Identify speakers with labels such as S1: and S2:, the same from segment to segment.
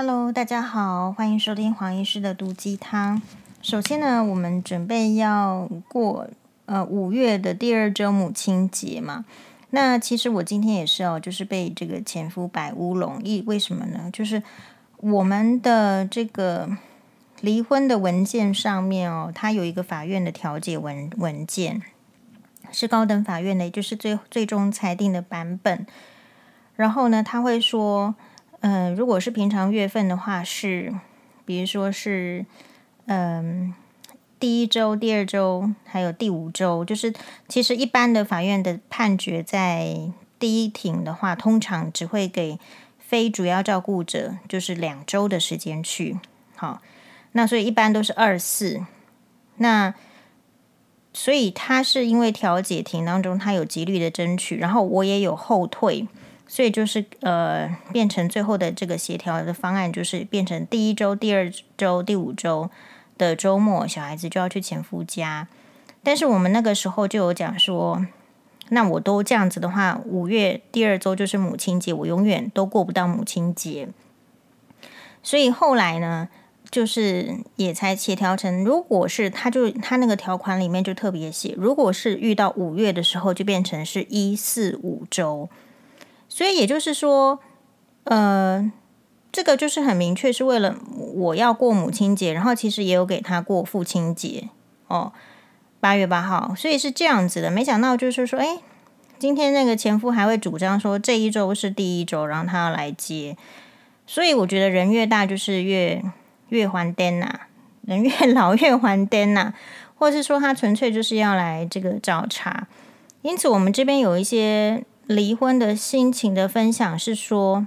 S1: Hello，大家好，欢迎收听黄医师的毒鸡汤。首先呢，我们准备要过呃五月的第二周母亲节嘛。那其实我今天也是哦，就是被这个前夫摆乌龙。一为什么呢？就是我们的这个离婚的文件上面哦，它有一个法院的调解文文件，是高等法院的，就是最最终裁定的版本。然后呢，他会说。嗯、如果是平常月份的话，是，比如说是，嗯、第一周、第二周，还有第五周，就是其实一般的法院的判决，在第一庭的话，通常只会给非主要照顾者，就是两周的时间去。好，那所以一般都是二四。那所以他是因为调解庭当中，他有极力的争取，然后我也有后退。所以就是呃，变成最后的这个协调的方案，就是变成第一周、第二周、第五周的周末，小孩子就要去前夫家。但是我们那个时候就有讲说，那我都这样子的话，五月第二周就是母亲节，我永远都过不到母亲节。所以后来呢，就是也才协调成，如果是他就他那个条款里面就特别写，如果是遇到五月的时候，就变成是一四五周。所以也就是说，呃，这个就是很明确，是为了我要过母亲节，然后其实也有给他过父亲节哦，八月八号，所以是这样子的。没想到就是说，哎，今天那个前夫还会主张说这一周是第一周，然后他要来接。所以我觉得人越大就是越越还颠呐，人越老越还颠呐，或是说他纯粹就是要来这个找茬。因此，我们这边有一些。离婚的心情的分享是说，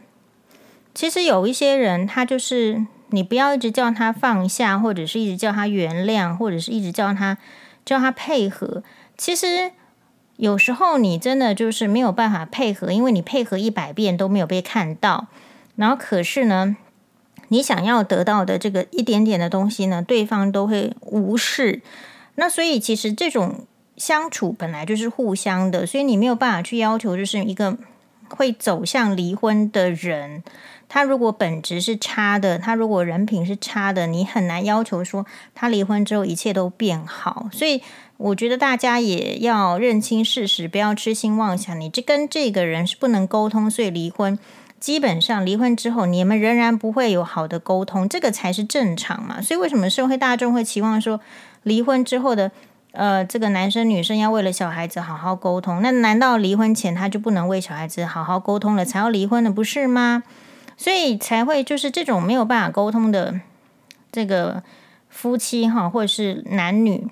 S1: 其实有一些人，他就是你不要一直叫他放下，或者是一直叫他原谅，或者是一直叫他叫他配合。其实有时候你真的就是没有办法配合，因为你配合一百遍都没有被看到。然后可是呢，你想要得到的这个一点点的东西呢，对方都会无视。那所以其实这种。相处本来就是互相的，所以你没有办法去要求，就是一个会走向离婚的人，他如果本质是差的，他如果人品是差的，你很难要求说他离婚之后一切都变好。所以我觉得大家也要认清事实，不要痴心妄想。你这跟这个人是不能沟通，所以离婚。基本上离婚之后，你们仍然不会有好的沟通，这个才是正常嘛。所以为什么社会大众会期望说离婚之后的？呃，这个男生女生要为了小孩子好好沟通，那难道离婚前他就不能为小孩子好好沟通了，才要离婚的不是吗？所以才会就是这种没有办法沟通的这个夫妻哈，或者是男女，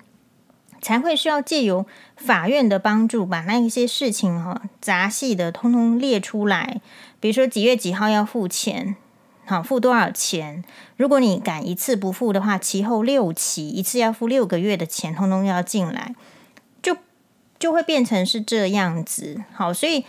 S1: 才会需要借由法院的帮助，把那一些事情哈杂细的通通列出来，比如说几月几号要付钱。好，付多少钱？如果你敢一次不付的话，其后六期一次要付六个月的钱，通通要进来，就就会变成是这样子。好，所以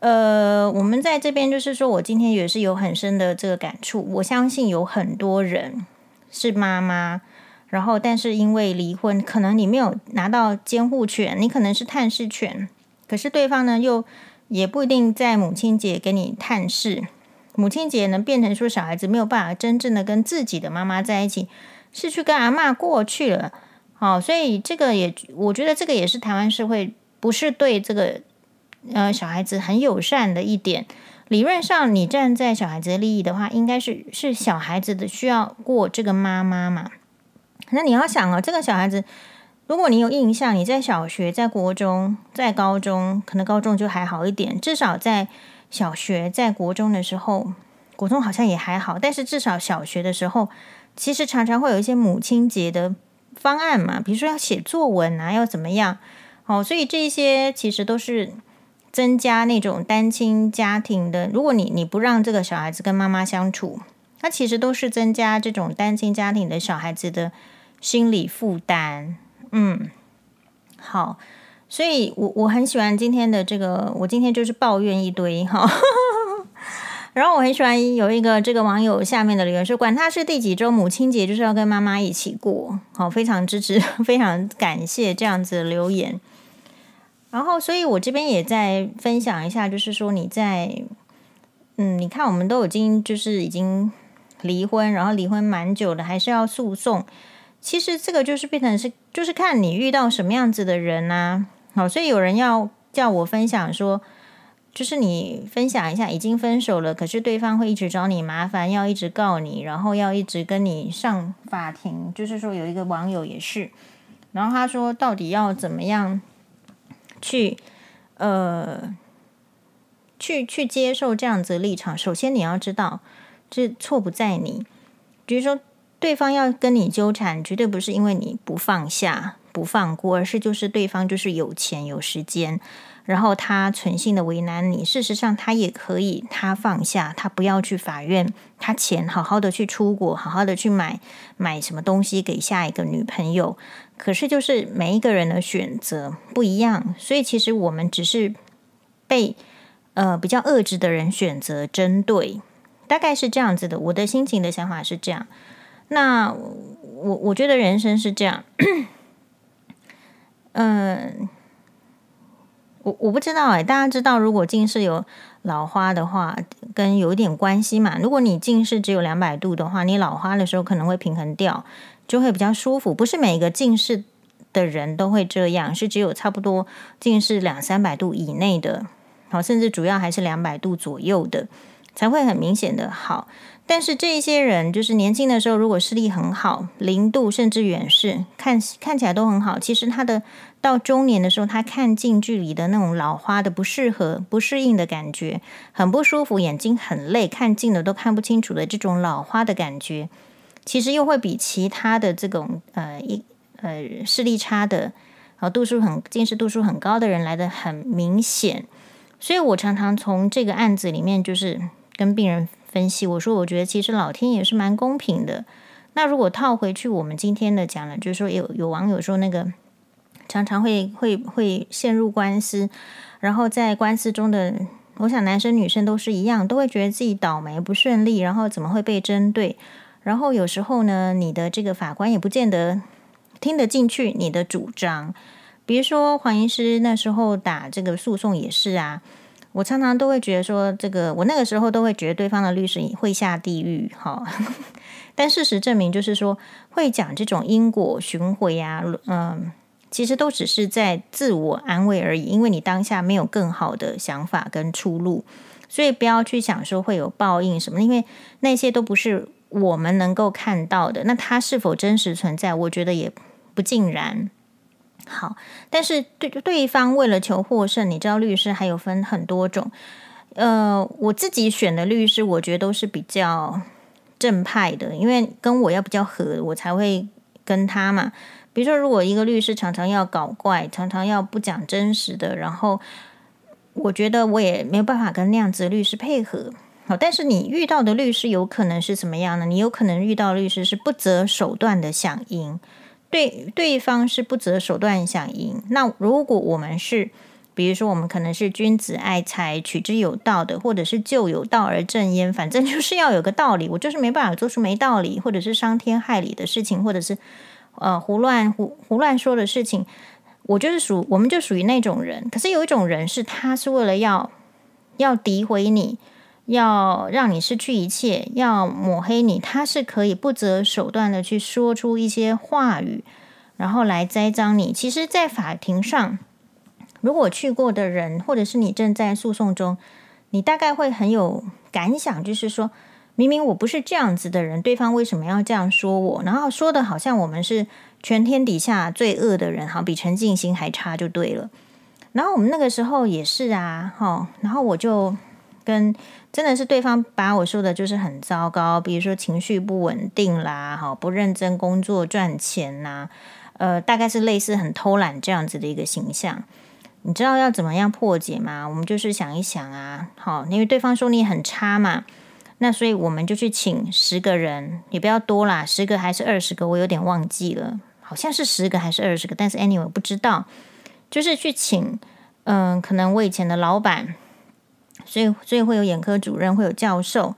S1: 呃，我们在这边就是说，我今天也是有很深的这个感触。我相信有很多人是妈妈，然后但是因为离婚，可能你没有拿到监护权，你可能是探视权，可是对方呢又也不一定在母亲节给你探视。母亲节能变成说小孩子没有办法真正的跟自己的妈妈在一起，是去跟阿嬷过去了。好，所以这个也，我觉得这个也是台湾社会不是对这个呃小孩子很友善的一点。理论上，你站在小孩子的利益的话，应该是是小孩子的需要过这个妈妈嘛。那你要想哦，这个小孩子，如果你有印象，你在小学、在国中、在高中，可能高中就还好一点，至少在。小学在国中的时候，国中好像也还好，但是至少小学的时候，其实常常会有一些母亲节的方案嘛，比如说要写作文啊，要怎么样？哦，所以这些其实都是增加那种单亲家庭的。如果你你不让这个小孩子跟妈妈相处，那其实都是增加这种单亲家庭的小孩子的心理负担。嗯，好。所以我我很喜欢今天的这个，我今天就是抱怨一堆哈。然后我很喜欢有一个这个网友下面的留言说，管他是第几周母亲节，就是要跟妈妈一起过。好，非常支持，非常感谢这样子留言。然后，所以我这边也在分享一下，就是说你在嗯，你看我们都已经就是已经离婚，然后离婚蛮久的，还是要诉讼。其实这个就是变成是，就是看你遇到什么样子的人啊。好，所以有人要叫我分享说，就是你分享一下已经分手了，可是对方会一直找你麻烦，要一直告你，然后要一直跟你上法庭。就是说有一个网友也是，然后他说到底要怎么样去呃。去去接受这样子的立场，首先你要知道，这错不在你。比如说，对方要跟你纠缠，绝对不是因为你不放下、不放过，而是就是对方就是有钱有时间，然后他存心的为难你。事实上，他也可以，他放下，他不要去法院，他钱好好的去出国，好好的去买买什么东西给下一个女朋友。可是，就是每一个人的选择不一样，所以其实我们只是被。呃，比较恶质的人选择针对，大概是这样子的。我的心情的想法是这样。那我我觉得人生是这样。嗯、我我不知道哎，大家知道如果近视有老花的话，跟有一点关系嘛。如果你近视只有两百度的话，你老花的时候可能会平衡掉，就会比较舒服。不是每个近视的人都会这样，是只有差不多近视两三百度以内的。好，甚至主要还是两百度左右的，才会很明显的好。但是这一些人就是年轻的时候，如果视力很好，零度甚至远视，看看起来都很好。其实他的到中年的时候，他看近距离的那种老花的不适合、不适应的感觉，很不舒服，眼睛很累，看近的都看不清楚的这种老花的感觉，其实又会比其他的这种呃一呃视力差的，好度数很近视度数很高的人来得很明显。所以我常常从这个案子里面，就是跟病人分析，我说我觉得其实老天也是蛮公平的。那如果套回去，我们今天的讲了，就是说有有网友说那个常常会会会陷入官司，然后在官司中的，我想男生女生都是一样，都会觉得自己倒霉不顺利，然后怎么会被针对？然后有时候呢，你的这个法官也不见得听得进去你的主张。比如说黄医师那时候打这个诉讼也是啊，我常常都会觉得说，这个我那个时候都会觉得对方的律师会下地狱哈。但事实证明，就是说会讲这种因果循环啊，嗯，其实都只是在自我安慰而已，因为你当下没有更好的想法跟出路，所以不要去想说会有报应什么，因为那些都不是我们能够看到的。那它是否真实存在，我觉得也不尽然。好，但是对对方为了求获胜，你知道律师还有分很多种。呃，我自己选的律师，我觉得都是比较正派的，因为跟我要比较合，我才会跟他嘛。比如说，如果一个律师常常要搞怪，常常要不讲真实的，然后我觉得我也没有办法跟那样子的律师配合。好，但是你遇到的律师有可能是什么样呢？你有可能遇到律师是不择手段的想赢。对，对方是不择手段想赢。那如果我们是，比如说我们可能是君子爱财，取之有道的，或者是就有道而正焉，反正就是要有个道理。我就是没办法做出没道理，或者是伤天害理的事情，或者是呃胡乱胡胡乱说的事情。我就是属，我们就属于那种人。可是有一种人是，他是为了要要诋毁你。要让你失去一切，要抹黑你，他是可以不择手段的去说出一些话语，然后来栽赃你。其实，在法庭上，如果去过的人，或者是你正在诉讼中，你大概会很有感想，就是说，明明我不是这样子的人，对方为什么要这样说我？然后说的好像我们是全天底下最恶的人，好，比陈进兴还差就对了。然后我们那个时候也是啊，哈，然后我就。跟真的是对方把我说的就是很糟糕，比如说情绪不稳定啦，哈，不认真工作赚钱呐，呃，大概是类似很偷懒这样子的一个形象。你知道要怎么样破解吗？我们就是想一想啊，好，因为对方说你很差嘛，那所以我们就去请十个人，也不要多啦，十个还是二十个，我有点忘记了，好像是十个还是二十个，但是 anyway 不知道，就是去请，嗯、可能我以前的老板。所以，所以会有眼科主任，会有教授，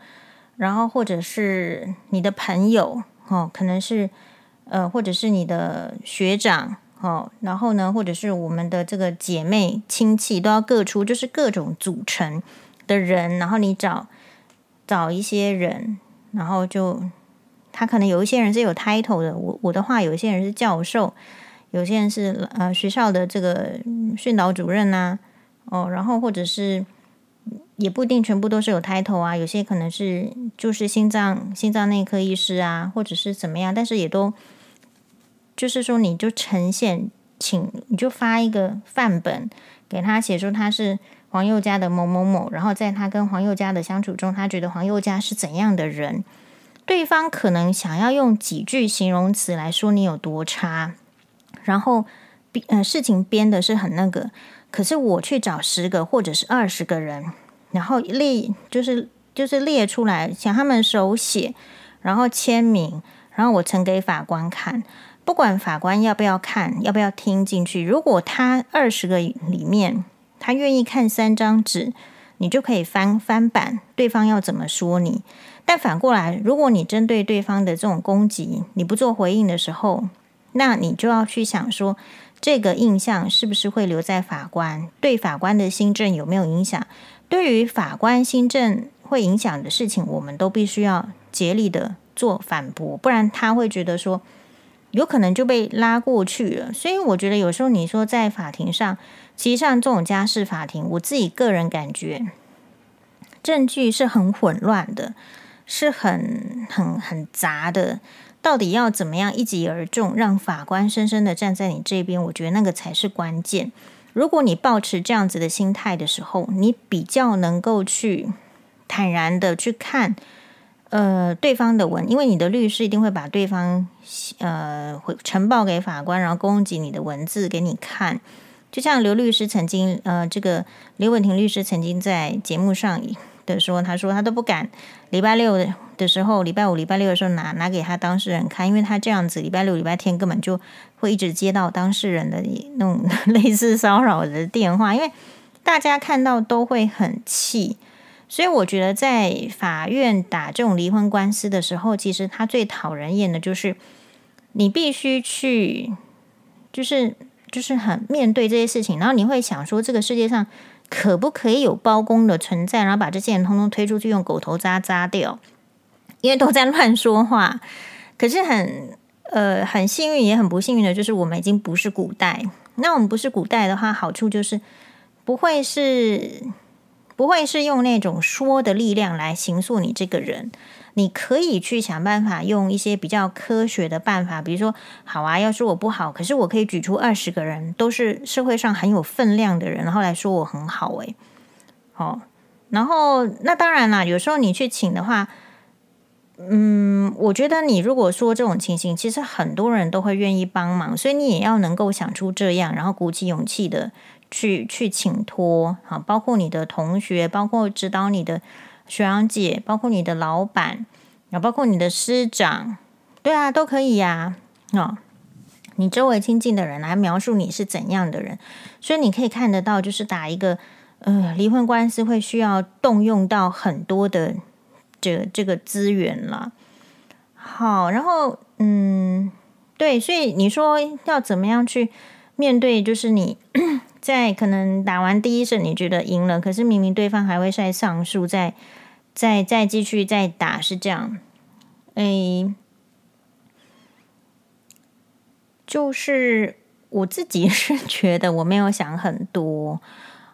S1: 然后或者是你的朋友，哦，可能是呃，或者是你的学长，哦，然后呢，或者是我们的这个姐妹亲戚，都要各出，就是各种组成的人，然后你找找一些人，然后就他可能有一些人是有 title 的，我我的话有一些人是教授，有些人是呃学校的这个训导主任呐，哦，然后或者是也不一定全部都是有 title 啊，有些可能是就是心脏心脏内科医师啊，或者是怎么样，但是也都就是说你就呈现，请你就发一个范本给他写说他是。黄宥嘉的某某某，然后在他跟黄宥嘉的相处中，他觉得黄宥嘉是怎样的人？对方可能想要用几句形容词来说你有多差，然后编呃事情编的是很那个，可是我去找十个或者是二十个人，然后列就是就是列出来，请他们手写，然后签名，然后我呈给法官看，不管法官要不要看，要不要听进去，如果他二十个里面。他愿意看三张纸，你就可以翻翻版，对方要怎么说你。但反过来，如果你针对对方的这种攻击，你不做回应的时候，那你就要去想说，这个印象是不是会留在法官，对法官的心政有没有影响？对于法官心政会影响的事情，我们都必须要竭力的做反驳，不然他会觉得说，有可能就被拉过去了。所以我觉得有时候你说在法庭上。其实像这种家事法庭，我自己个人感觉，证据是很混乱的，是很很很杂的。到底要怎么样一击而中，让法官深深的站在你这边？我觉得那个才是关键。如果你抱持这样子的心态的时候，你比较能够去坦然的去看，呃，对方的文，因为你的律师一定会把对方呃会呈报给法官，然后攻击你的文字给你看。就像刘律师曾经，呃，这个刘文婷律师曾经在节目上的说，他说他都不敢礼拜六的时候，礼拜五、礼拜六的时候拿拿给他当事人看，因为他这样子礼拜六、礼拜天根本就会一直接到当事人的那种类似骚扰的电话，因为大家看到都会很气，所以我觉得在法院打这种离婚官司的时候，其实他最讨人厌的就是你必须去，就是。就是很面对这些事情，然后你会想说，这个世界上可不可以有包公的存在，然后把这些人通通推出去，用狗头鍘鍘掉，因为都在乱说话。可是很呃很幸运，也很不幸运的，就是我们已经不是古代。那我们不是古代的话，好处就是不会是不会是用那种说的力量来形塑你这个人。你可以去想办法用一些比较科学的办法，比如说，好啊，要是我不好，可是我可以举出二十个人都是社会上很有分量的人，然后来说我很好，诶。好，然后那当然啦，有时候你去请的话，嗯，我觉得你如果说这种情形，其实很多人都会愿意帮忙，所以你也要能够想出这样，然后鼓起勇气的去去请托，好，包括你的同学，包括指导你的。学长姐，包括你的老板，啊，包括你的师长，对啊，都可以呀。哦，你周围亲近的人来描述你是怎样的人，所以你可以看得到，就是打一个呃离婚官司会需要动用到很多的这这个资源了。好，然后嗯，对，所以你说要怎么样去面对，就是你。在可能打完第一审，你觉得赢了，可是明明对方还会再上诉，再再再继续再打，是这样。诶，就是我自己是 觉得我没有想很多，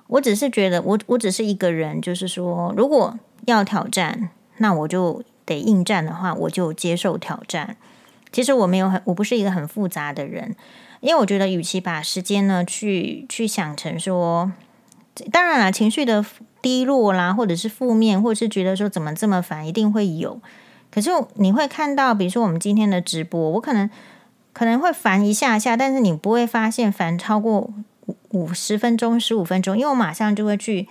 S1: 我只是觉得我我只是一个人，就是说，如果要挑战，那我就得应战的话，我就接受挑战。其实我没有很，我不是一个很复杂的人。因为我觉得，与其把时间呢去去想成说，当然了，情绪的低落啦，或者是负面，或者是觉得说怎么这么烦，一定会有。可是你会看到，比如说我们今天的直播，我可能可能会烦一下下，但是你不会发现烦超过五五十分钟、十五分钟，因为我马上就会去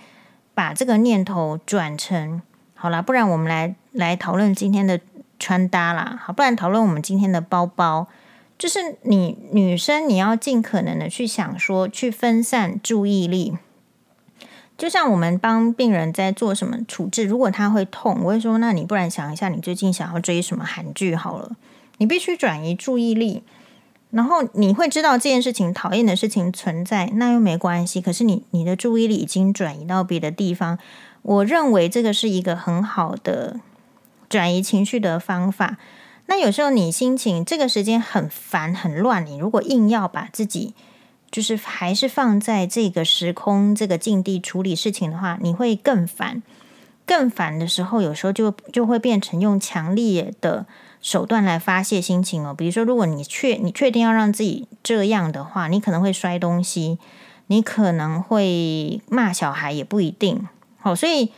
S1: 把这个念头转成好啦，不然我们来来讨论今天的穿搭啦，好，不然讨论我们今天的包包。就是你女生，你要尽可能的去想说，去分散注意力。就像我们帮病人在做什么处置，如果他会痛，我会说，那你不然想一下，你最近想要追什么韩剧好了。你必须转移注意力，然后你会知道这件事情讨厌的事情存在，那又没关系。可是你你的注意力已经转移到别的地方，我认为这个是一个很好的。转移情绪的方法。那有时候你心情这个时间很烦很乱，你如果硬要把自己就是还是放在这个时空这个境地处理事情的话，你会更烦。更烦的时候，有时候就就会变成用强烈的手段来发泄心情哦。比如说，如果你确你确定要让自己这样的话，你可能会摔东西，你可能会骂小孩，也不一定。好，所以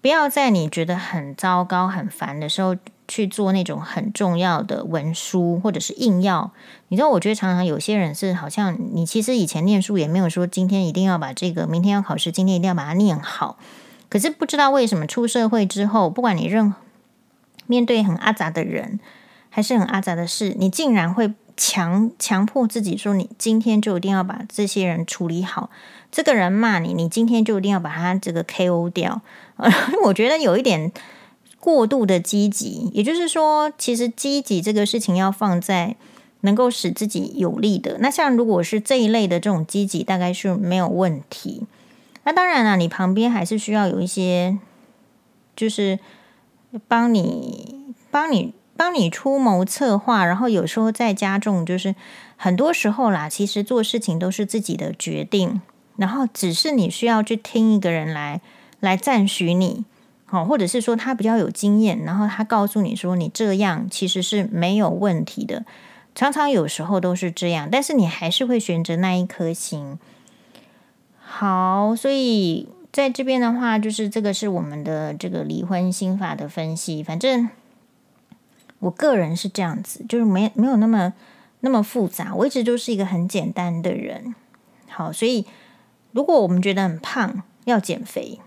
S1: 不要在你觉得很糟糕、很烦的时候去做那种很重要的文书，或者是硬要。你知道，我觉得常常有些人是好像你其实以前念书也没有说今天一定要把这个，明天要考试，今天一定要把它念好。可是不知道为什么出社会之后，不管你任面对很阿杂的人，还是很阿杂的事，你竟然会强强迫自己说，你今天就一定要把这些人处理好。这个人骂你，你今天就一定要把他这个 KO 掉。我觉得有一点过度的积极，也就是说，其实积极这个事情要放在能够使自己有利的。那像如果是这一类的这种积极，大概是没有问题。那当然了，你旁边还是需要有一些，就是帮你、帮你、帮你出谋策划，然后有时候再加重，就是很多时候啦，其实做事情都是自己的决定，然后只是你需要去听一个人来来赞许你，好，或者是说他比较有经验，然后他告诉你说你这样其实是没有问题的，常常有时候都是这样，但是你还是会选择那一颗心。好，所以在这边的话，就是这个是我们的这个离婚心法的分析。反正我个人是这样子，就是没没有那么那么复杂。我一直都是一个很简单的人。好，所以如果我们觉得很胖要减肥，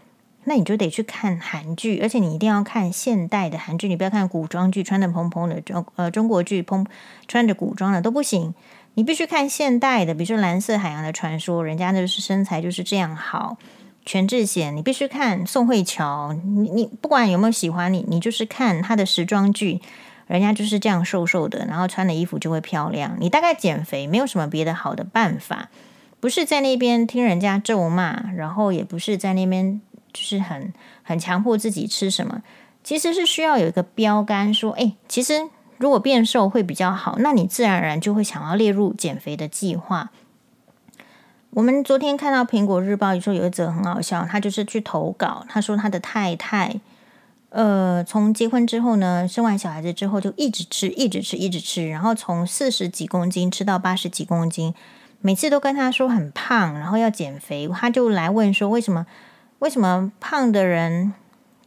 S1: 那你就得去看韩剧，而且你一定要看现代的韩剧，你不要看古装剧，穿的蓬蓬的中呃中国剧，蓬穿着古装的都不行。你必须看现代的，比如说《蓝色海洋的传说》，人家就是身材就是这样好。全智贤，你必须看宋慧乔，你你不管有没有喜欢你，你就是看她的时装剧，人家就是这样瘦瘦的，然后穿的衣服就会漂亮。你大概减肥没有什么别的好的办法，不是在那边听人家咒骂，然后也不是在那边就是很很强迫自己吃什么，其实是需要有一个标杆说，哎，其实。如果变瘦会比较好，那你自然而然就会想要列入减肥的计划。我们昨天看到《苹果日报》说有一则很好笑，他就是去投稿，他说他的太太，呃，从结婚之后呢，生完小孩子之后就一直吃，一直吃，一直吃，然后从四十几公斤吃到八十几公斤，每次都跟他说很胖，然后要减肥，他就来问说为什么？为什么胖的人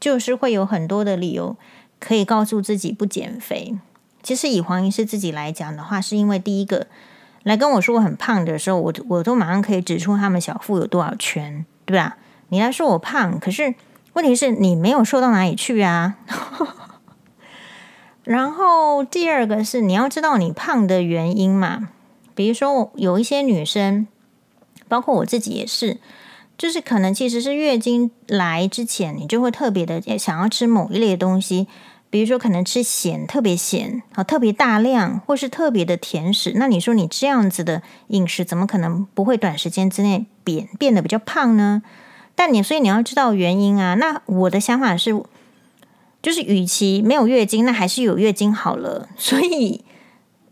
S1: 就是会有很多的理由可以告诉自己不减肥？其实以黄医师自己来讲的话，是因为第一个来跟我说我很胖的时候，我我都马上可以指出他们小腹有多少圈，对吧？你来说我胖，可是问题是你没有瘦到哪里去啊。然后第二个是你要知道你胖的原因嘛，比如说有一些女生，包括我自己也是，就是可能其实是月经来之前，你就会特别的想要吃某一类的东西。比如说，可能吃咸，特别咸，好，特别大量，或是特别的甜食。那你说你这样子的饮食，怎么可能不会短时间之内变变得比较胖呢？但你所以你要知道原因啊。那我的想法是，就是与其没有月经，那还是有月经好了。所以，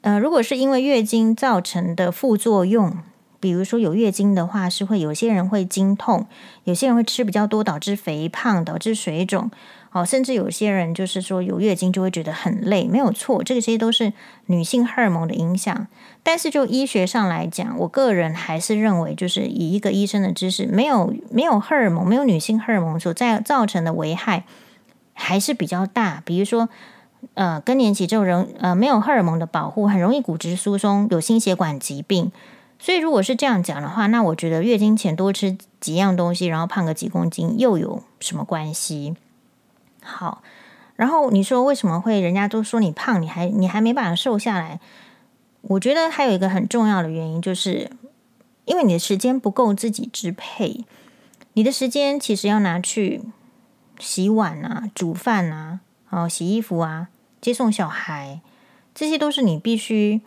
S1: 呃，如果是因为月经造成的副作用，比如说有月经的话，是会有些人会经痛，有些人会吃比较多，导致肥胖，导致水肿。哦，甚至有些人就是说有月经就会觉得很累，没有错，这些都是女性荷尔蒙的影响。但是就医学上来讲，我个人还是认为，就是以一个医生的知识，没有没有荷尔蒙，没有女性荷尔蒙所在造成的危害还是比较大。比如说，呃，更年期之后人呃没有荷尔蒙的保护，很容易骨质疏松，有心血管疾病。所以如果是这样讲的话，那我觉得月经前多吃几样东西，然后胖个几公斤，又有什么关系？好，然后你说为什么会人家都说你胖，你还你还没办法瘦下来？我觉得还有一个很重要的原因，就是因为你的时间不够自己支配，你的时间其实要拿去洗碗啊、煮饭啊、哦洗衣服啊、接送小孩，这些都是你必须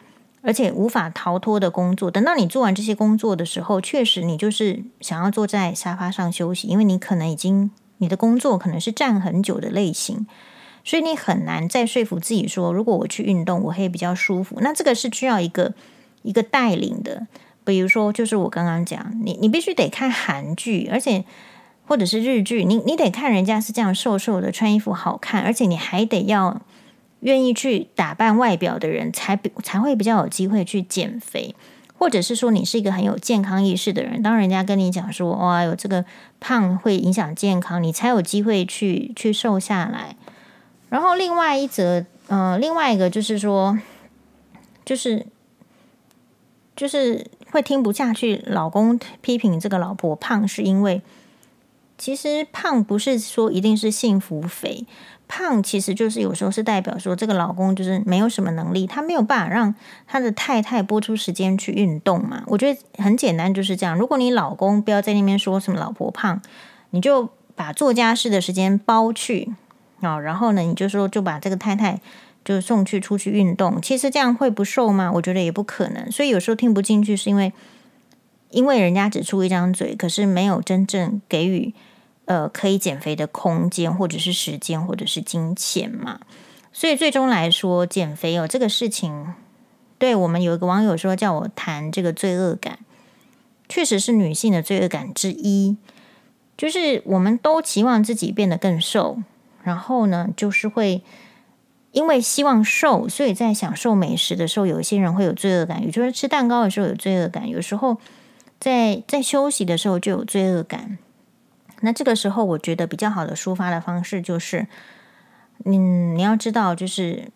S1: 而且无法逃脱的工作。等到你做完这些工作的时候，确实你就是想要坐在沙发上休息，因为你可能已经。你的工作可能是站很久的类型，所以你很难再说服自己说，如果我去运动，我会比较舒服。那这个是需要一个一个带领的，比如说，就是我刚刚讲，你你必须得看韩剧，而且或者是日剧，你你得看人家是这样瘦瘦的，穿衣服好看，而且你还得要愿意去打扮外表的人，才才会比较有机会去减肥。或者是说你是一个很有健康意识的人，当人家跟你讲说哇，有这个胖会影响健康，你才有机会去去瘦下来。然后另外一则，呃，另外一个就是说，就是就是会听不下去，老公批评这个老婆胖，是因为其实胖不是说一定是幸福肥。胖其实就是有时候是代表说，这个老公就是没有什么能力，他没有办法让他的太太拨出时间去运动嘛。我觉得很简单，就是这样。如果你老公不要在那边说什么老婆胖，你就把做家事的时间包去啊，然后呢，你就说就把这个太太就送去出去运动。其实这样会不瘦吗？我觉得也不可能。所以有时候听不进去，是因为因为人家只出一张嘴，可是没有真正给予。呃，可以减肥的空间，或者是时间，或者是金钱嘛。所以最终来说，减肥哦，这个事情，对我们有一个网友说，叫我谈这个罪恶感，确实是女性的罪恶感之一。就是我们都期望自己变得更瘦，然后呢，就是会因为希望瘦，所以在享受美食的时候，有一些人会有罪恶感，也就是吃蛋糕的时候有罪恶感，有时候在在休息的时候就有罪恶感。那这个时候，我觉得比较好的抒发的方式就是，嗯，你要知道，就是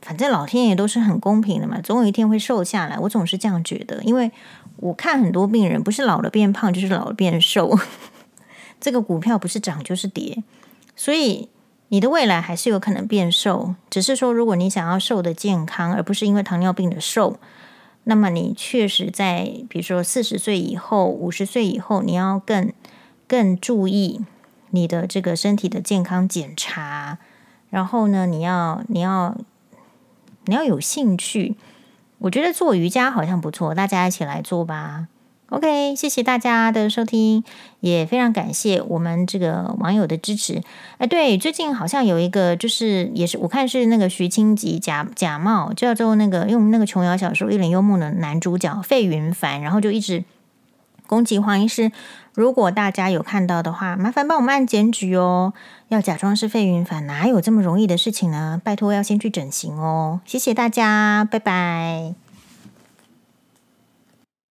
S1: 反正老天爷都是很公平的嘛，总有一天会瘦下来。我总是这样觉得，因为我看很多病人，不是老了变胖，就是老了变瘦。这个股票不是涨就是跌，所以你的未来还是有可能变瘦。只是说，如果你想要瘦的健康，而不是因为糖尿病的瘦，那么你确实在比如说四十岁以后、五十岁以后，你要更。更注意你的这个身体的健康检查，然后呢，你要你要你要有兴趣。我觉得做瑜伽好像不错，大家一起来做吧。OK，谢谢大家的收听，也非常感谢我们这个网友的支持。哎，对，最近好像有一个，就是也是我看是那个徐清吉假假冒叫做那个用那个琼瑶小说一脸幽默的男主角费云凡，然后就一直攻击黄医师。如果大家有看到的话，麻烦帮我们按检举哦。要假装是费云凡，哪有这么容易的事情呢？拜托，要先去整形哦。谢谢大家，拜拜。